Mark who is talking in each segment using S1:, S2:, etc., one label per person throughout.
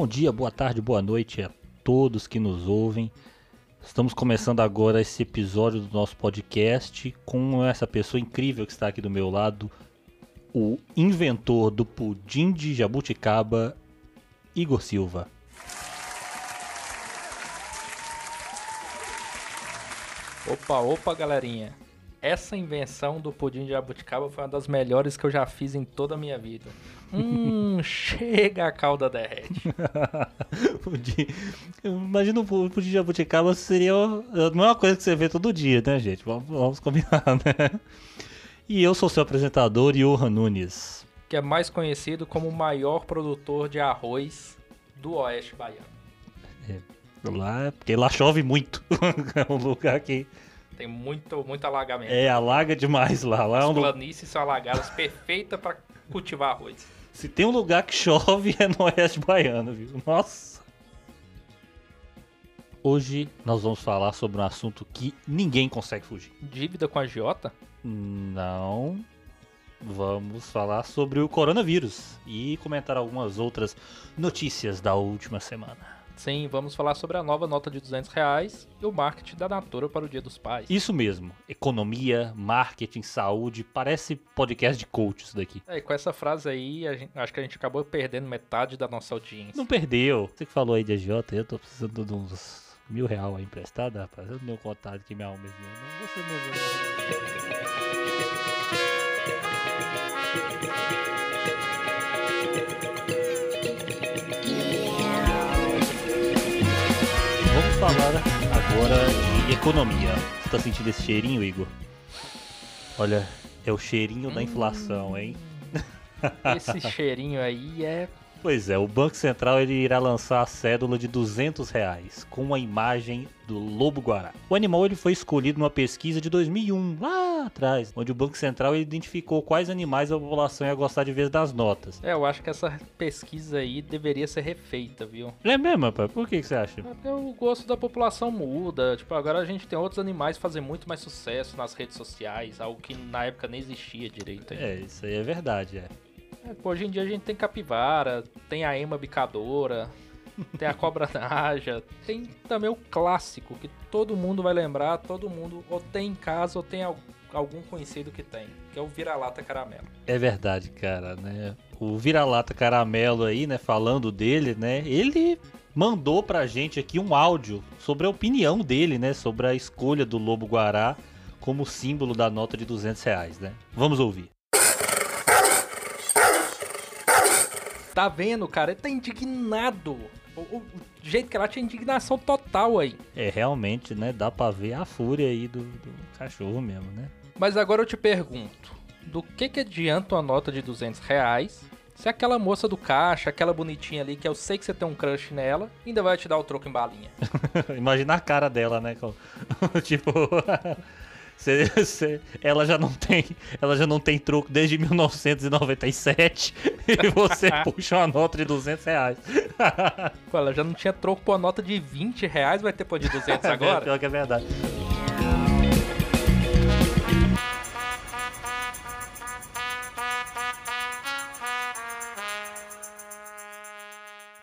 S1: Bom dia, boa tarde, boa noite a todos que nos ouvem. Estamos começando agora esse episódio do nosso podcast com essa pessoa incrível que está aqui do meu lado, o inventor do pudim de jabuticaba, Igor Silva.
S2: Opa, opa, galerinha. Essa invenção do pudim de jabuticaba foi uma das melhores que eu já fiz em toda a minha vida. Hum, chega a calda derrete.
S1: pudim. Imagina o pudim de jabuticaba seria. Não é uma coisa que você vê todo dia, né, gente? Vamos, vamos combinar, né? E eu sou seu apresentador, Johan Nunes.
S2: Que é mais conhecido como o maior produtor de arroz do Oeste Baiano.
S1: É, lá, porque lá chove muito. é um lugar que.
S2: Tem muito, muito alagamento.
S1: É, alaga demais lá. lá
S2: As
S1: é um...
S2: planícies são alagadas, perfeita para cultivar arroz.
S1: Se tem um lugar que chove é no Oeste Baiano, viu? Nossa. Hoje nós vamos falar sobre um assunto que ninguém consegue fugir.
S2: Dívida com a Giota?
S1: Não. Vamos falar sobre o coronavírus e comentar algumas outras notícias da última semana.
S2: Sim, vamos falar sobre a nova nota de 200 reais e o marketing da Natura para o Dia dos Pais.
S1: Isso mesmo. Economia, marketing, saúde. Parece podcast de coach isso daqui.
S2: É, e com essa frase aí, gente, acho que a gente acabou perdendo metade da nossa audiência.
S1: Não perdeu. Você que falou aí de agiota, eu tô precisando de uns mil real aí emprestado, rapaz. Eu não tenho contato que minha alma é Não, você mesmo. Falar agora de economia. Você tá sentindo esse cheirinho, Igor? Olha, é o cheirinho da inflação, hein?
S2: Esse cheirinho aí é
S1: Pois é, o Banco Central ele irá lançar a cédula de 200 reais com a imagem do lobo guará. O animal ele foi escolhido numa pesquisa de 2001, lá atrás, onde o Banco Central identificou quais animais a população ia gostar de ver das notas.
S2: É, eu acho que essa pesquisa aí deveria ser refeita, viu?
S1: É mesmo, rapaz? Por que, que você acha?
S2: É porque o gosto da população muda. Tipo, agora a gente tem outros animais fazem muito mais sucesso nas redes sociais, algo que na época nem existia direito. Ainda.
S1: É, isso aí é verdade, é.
S2: É, hoje em dia a gente tem capivara, tem a ema bicadora, tem a cobra naja, tem também o clássico que todo mundo vai lembrar, todo mundo ou tem em casa ou tem algum conhecido que tem, que é o vira-lata caramelo.
S1: É verdade, cara, né? O vira-lata caramelo aí, né, falando dele, né? Ele mandou pra gente aqui um áudio sobre a opinião dele, né, sobre a escolha do lobo guará como símbolo da nota de 200 reais, né? Vamos ouvir.
S2: Tá vendo, cara? Ele tá indignado. O, o, jeito que ela tinha indignação total aí.
S1: É, realmente, né? Dá pra ver a fúria aí do, do cachorro mesmo, né?
S2: Mas agora eu te pergunto: do que que adianta uma nota de 200 reais se aquela moça do caixa, aquela bonitinha ali, que eu sei que você tem um crush nela, ainda vai te dar o troco em balinha?
S1: Imagina a cara dela, né? tipo. Cê, cê, ela já não tem, ela já não tem troco desde 1997 e você puxa uma nota de 200 reais.
S2: Pô, ela já não tinha troco por uma nota de 20 reais, vai ter por de 200 agora?
S1: Pior que é verdade.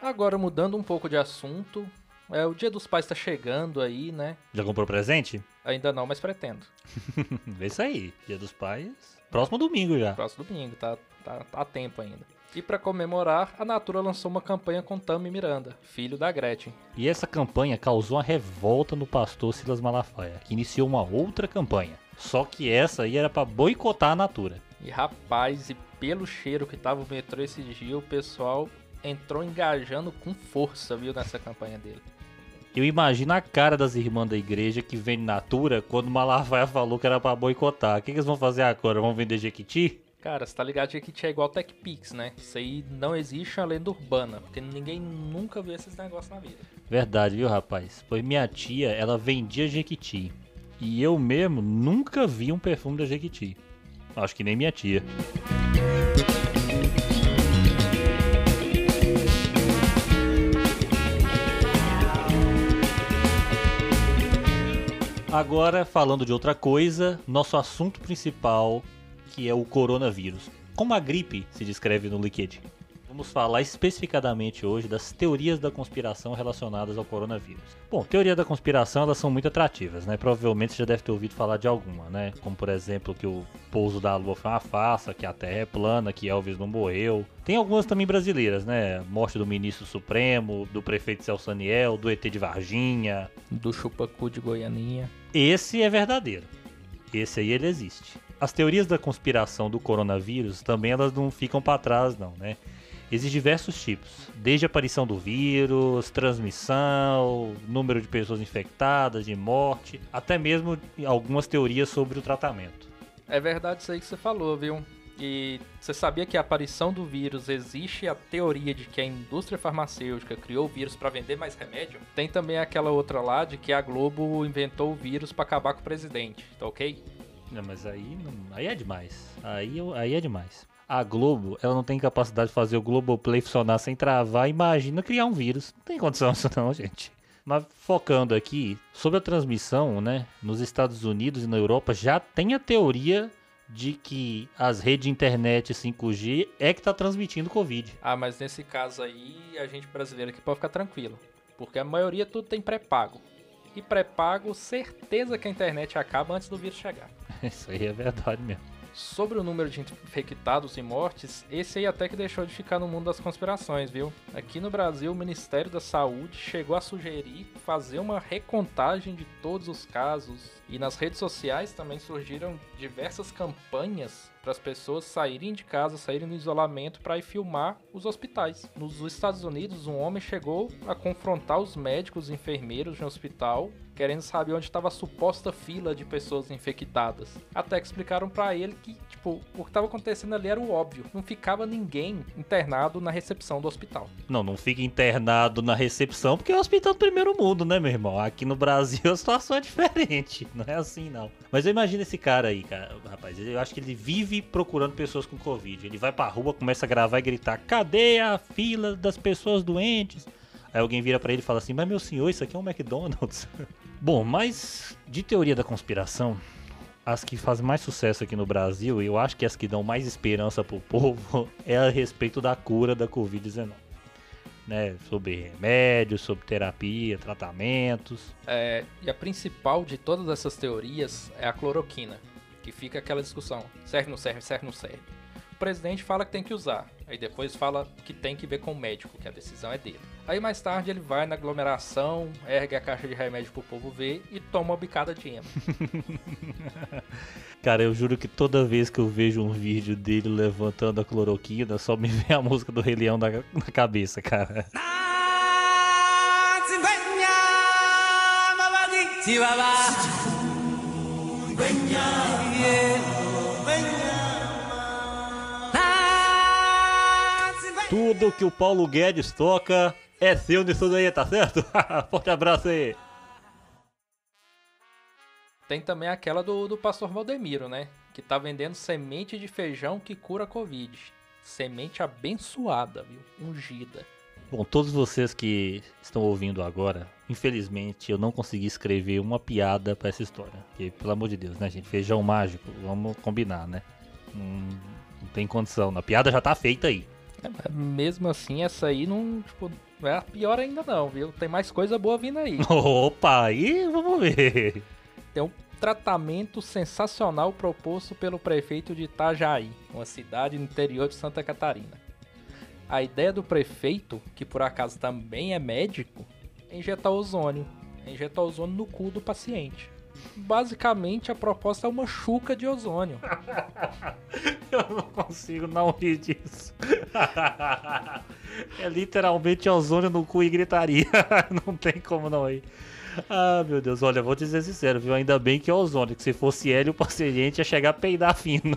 S2: Agora mudando um pouco de assunto, é, o Dia dos Pais tá chegando aí, né?
S1: Já comprou presente?
S2: Ainda não, mas pretendo.
S1: é isso aí, Dia dos Pais. Próximo domingo já.
S2: Próximo domingo, tá, tá, tá a tempo ainda. E para comemorar, a Natura lançou uma campanha com Tami Miranda, filho da Gretchen.
S1: E essa campanha causou uma revolta no pastor Silas Malafaia, que iniciou uma outra campanha. Só que essa aí era para boicotar a Natura.
S2: E rapaz, e pelo cheiro que tava o metrô esse dia, o pessoal entrou engajando com força, viu, nessa campanha dele.
S1: Eu imagino a cara das irmãs da igreja que vende Natura quando Malafaia falou que era pra boicotar. O que, que eles vão fazer agora? Vão vender Jequiti?
S2: Cara, você tá ligado que Jequiti é igual TechPix, né? Isso aí não existe a lenda urbana, porque ninguém nunca viu esses negócios na vida.
S1: Verdade, viu, rapaz? Pois minha tia, ela vendia Jequiti. E eu mesmo nunca vi um perfume da Jequiti. Acho que nem minha tia. Agora, falando de outra coisa, nosso assunto principal, que é o coronavírus. Como a gripe se descreve no Liquid? Vamos falar especificadamente hoje das teorias da conspiração relacionadas ao coronavírus. Bom, teorias da conspiração elas são muito atrativas, né? Provavelmente você já deve ter ouvido falar de alguma, né? Como por exemplo que o pouso da Lua foi uma farsa, que a Terra é plana, que Elvis não morreu. Tem algumas também brasileiras, né? Morte do ministro Supremo, do prefeito Celso Daniel, do ET de Varginha,
S2: do chupacu de Goianinha.
S1: Esse é verdadeiro. Esse aí ele existe. As teorias da conspiração do coronavírus também elas não ficam para trás não, né? Existem diversos tipos, desde a aparição do vírus, transmissão, número de pessoas infectadas, de morte, até mesmo algumas teorias sobre o tratamento.
S2: É verdade isso aí que você falou, viu? E você sabia que a aparição do vírus existe a teoria de que a indústria farmacêutica criou o vírus para vender mais remédio? Tem também aquela outra lá de que a Globo inventou o vírus para acabar com o presidente, tá ok?
S1: Não, mas aí, aí é demais. Aí, aí é demais a Globo, ela não tem capacidade de fazer o Globoplay funcionar sem travar. Imagina criar um vírus. Não tem condição isso não, gente. Mas focando aqui, sobre a transmissão, né? Nos Estados Unidos e na Europa já tem a teoria de que as redes de internet 5G é que tá transmitindo Covid.
S2: Ah, mas nesse caso aí, a gente brasileiro aqui pode ficar tranquilo. Porque a maioria tudo tem pré-pago. E pré-pago, certeza que a internet acaba antes do vírus chegar.
S1: Isso aí é verdade mesmo.
S2: Sobre o número de infectados e mortes, esse aí até que deixou de ficar no mundo das conspirações, viu? Aqui no Brasil, o Ministério da Saúde chegou a sugerir fazer uma recontagem de todos os casos. E nas redes sociais também surgiram diversas campanhas para as pessoas saírem de casa, saírem do isolamento para ir filmar os hospitais. Nos Estados Unidos, um homem chegou a confrontar os médicos e enfermeiros de um hospital querendo saber onde estava a suposta fila de pessoas infectadas. Até que explicaram para ele que, tipo, o que estava acontecendo ali era o óbvio. Não ficava ninguém internado na recepção do hospital.
S1: Não, não fica internado na recepção porque é o hospital do primeiro mundo, né, meu irmão? Aqui no Brasil a situação é diferente. Não é assim, não. Mas eu imagino esse cara aí, cara, rapaz. Eu acho que ele vive procurando pessoas com Covid. Ele vai pra rua, começa a gravar e gritar: cadê a fila das pessoas doentes? Aí alguém vira para ele e fala assim: Mas meu senhor, isso aqui é um McDonald's. Bom, mas de teoria da conspiração, as que fazem mais sucesso aqui no Brasil, e eu acho que as que dão mais esperança pro povo, é a respeito da cura da Covid-19. Né, sobre remédios, sobre terapia, tratamentos.
S2: É, e a principal de todas essas teorias é a cloroquina, que fica aquela discussão: serve, não serve, serve, não serve. O presidente fala que tem que usar, aí depois fala que tem que ver com o médico, que a decisão é dele. Aí mais tarde ele vai na aglomeração, ergue a caixa de remédio pro povo ver e toma uma bicada de ema.
S1: Cara, eu juro que toda vez que eu vejo um vídeo dele levantando a cloroquina, só me vem a música do Rei Leão na, na cabeça, cara. Tudo que o Paulo Guedes toca é seu nisso daí, tá certo? Forte abraço aí.
S2: Tem também aquela do, do pastor Valdemiro, né? Que tá vendendo semente de feijão que cura Covid. Semente abençoada, viu? Ungida.
S1: Bom, todos vocês que estão ouvindo agora, infelizmente eu não consegui escrever uma piada para essa história. Porque, pelo amor de Deus, né, gente? Feijão mágico, vamos combinar, né? Não, não tem condição. A piada já tá feita aí.
S2: É, mesmo assim, essa aí não, tipo, não é a pior ainda não, viu? Tem mais coisa boa vindo aí.
S1: Opa, aí vamos ver.
S2: Tem um tratamento sensacional proposto pelo prefeito de Itajaí, uma cidade no interior de Santa Catarina. A ideia do prefeito, que por acaso também é médico, é injetar ozônio. É injetar ozônio no cu do paciente. Basicamente, a proposta é uma chuca de ozônio.
S1: Eu não consigo não rir disso. É literalmente ozônio no cu e gritaria. Não tem como não ir. Ah, meu Deus, olha, vou dizer sincero, viu? Ainda bem que é ozônio, que se fosse hélio, o paciente ia chegar a peidar fino.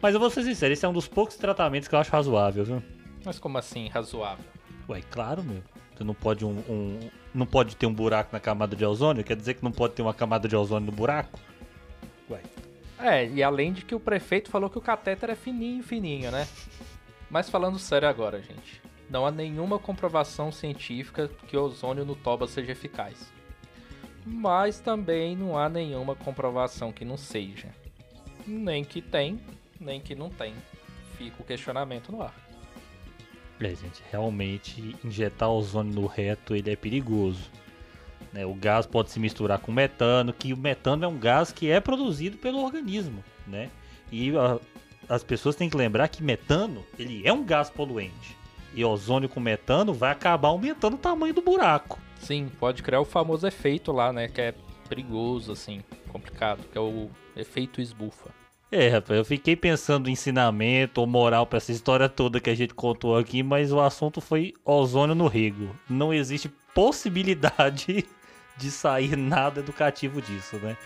S1: Mas eu vou ser sincero, esse é um dos poucos tratamentos que eu acho razoável, viu?
S2: Mas como assim, razoável?
S1: Ué, claro, meu. Você não pode um, um, não pode ter um buraco na camada de ozônio? Quer dizer que não pode ter uma camada de ozônio no buraco?
S2: Ué. É, e além de que o prefeito falou que o catéter é fininho, fininho, né? Mas falando sério agora, gente. Não há nenhuma comprovação científica que o ozônio no toba seja eficaz. Mas também não há nenhuma comprovação que não seja. Nem que tem, nem que não tem. fica o questionamento no ar.
S1: É, gente, realmente injetar ozônio no reto ele é perigoso. Né? O gás pode se misturar com metano, que o metano é um gás que é produzido pelo organismo, né? E a, as pessoas têm que lembrar que metano ele é um gás poluente. E ozônio com metano vai acabar aumentando o tamanho do buraco.
S2: Sim, pode criar o famoso efeito lá, né? Que é perigoso, assim, complicado, que é o efeito esbufa.
S1: É, rapaz, eu fiquei pensando em ensinamento ou moral pra essa história toda que a gente contou aqui, mas o assunto foi ozônio no rego. Não existe possibilidade de sair nada educativo disso, né?